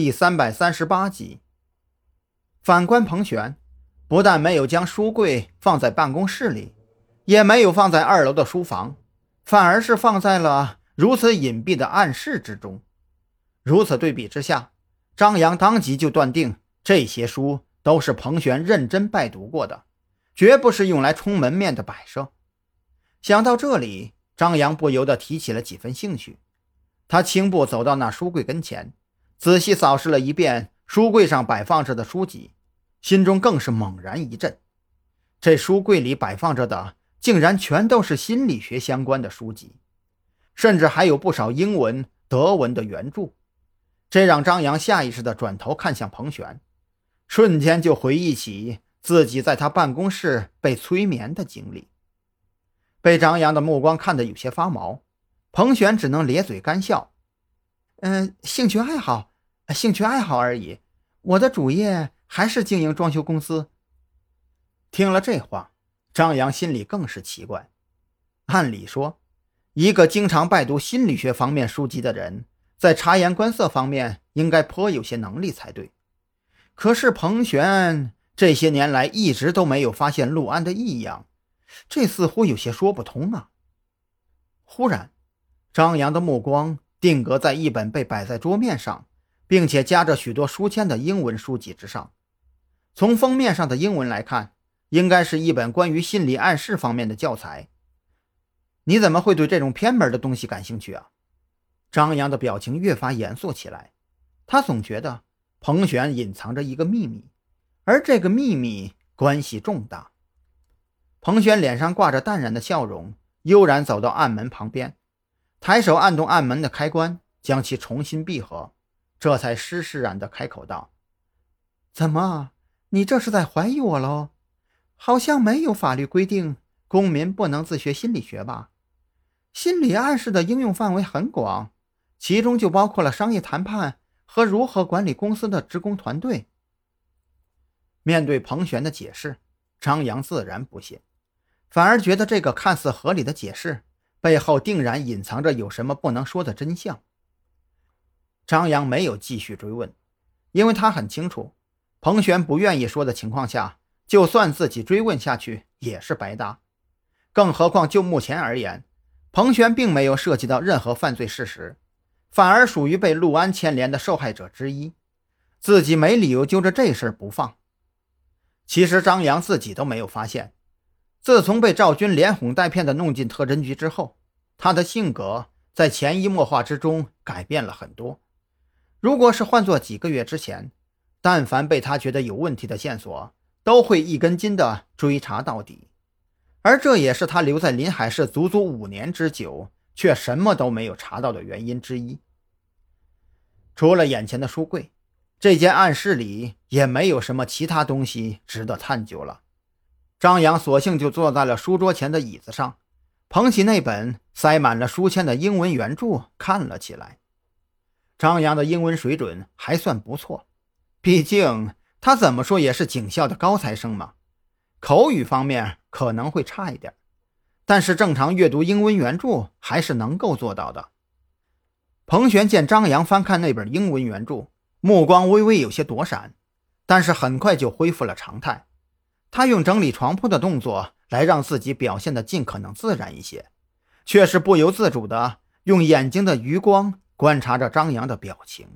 第三百三十八集。反观彭璇，不但没有将书柜放在办公室里，也没有放在二楼的书房，反而是放在了如此隐蔽的暗室之中。如此对比之下，张扬当即就断定这些书都是彭璇认真拜读过的，绝不是用来充门面的摆设。想到这里，张扬不由得提起了几分兴趣。他轻步走到那书柜跟前，仔细扫视了一遍书柜上摆放着的书籍，心中更是猛然一震。这书柜里摆放着的，竟然全都是心理学相关的书籍，甚至还有不少英文、德文的原著。这让张扬下意识地转头看向彭璇，瞬间就回忆起自己在他办公室被催眠的经历。被张扬的目光看得有些发毛。彭璇只能咧嘴干笑，嗯，兴趣爱好，兴趣爱好而已。我的主业还是经营装修公司。听了这话，张扬心里更是奇怪。按理说，一个经常拜读心理学方面书籍的人，在察言观色方面应该颇有些能力才对。可是彭璇这些年来一直都没有发现陆安的异样，这似乎有些说不通啊。忽然。张扬的目光定格在一本被摆在桌面上，并且夹着许多书签的英文书籍之上。从封面上的英文来看，应该是一本关于心理暗示方面的教材。你怎么会对这种偏门的东西感兴趣啊？张扬的表情越发严肃起来。他总觉得彭璇隐藏着一个秘密，而这个秘密关系重大。彭璇脸上挂着淡然的笑容，悠然走到暗门旁边。抬手按动暗门的开关，将其重新闭合，这才施施然地开口道：“怎么，你这是在怀疑我喽？好像没有法律规定公民不能自学心理学吧？心理暗示的应用范围很广，其中就包括了商业谈判和如何管理公司的职工团队。”面对彭璇的解释，张扬自然不信，反而觉得这个看似合理的解释。背后定然隐藏着有什么不能说的真相。张扬没有继续追问，因为他很清楚，彭璇不愿意说的情况下，就算自己追问下去也是白搭。更何况就目前而言，彭璇并没有涉及到任何犯罪事实，反而属于被陆安牵连的受害者之一，自己没理由揪着这事不放。其实张扬自己都没有发现。自从被赵军连哄带骗的弄进特侦局之后，他的性格在潜移默化之中改变了很多。如果是换做几个月之前，但凡被他觉得有问题的线索，都会一根筋的追查到底。而这也是他留在临海市足足五年之久，却什么都没有查到的原因之一。除了眼前的书柜，这间暗室里也没有什么其他东西值得探究了。张扬索性就坐在了书桌前的椅子上，捧起那本塞满了书签的英文原著看了起来。张扬的英文水准还算不错，毕竟他怎么说也是警校的高材生嘛。口语方面可能会差一点，但是正常阅读英文原著还是能够做到的。彭璇见张扬翻看那本英文原著，目光微微有些躲闪，但是很快就恢复了常态。他用整理床铺的动作来让自己表现得尽可能自然一些，却是不由自主地用眼睛的余光观察着张扬的表情。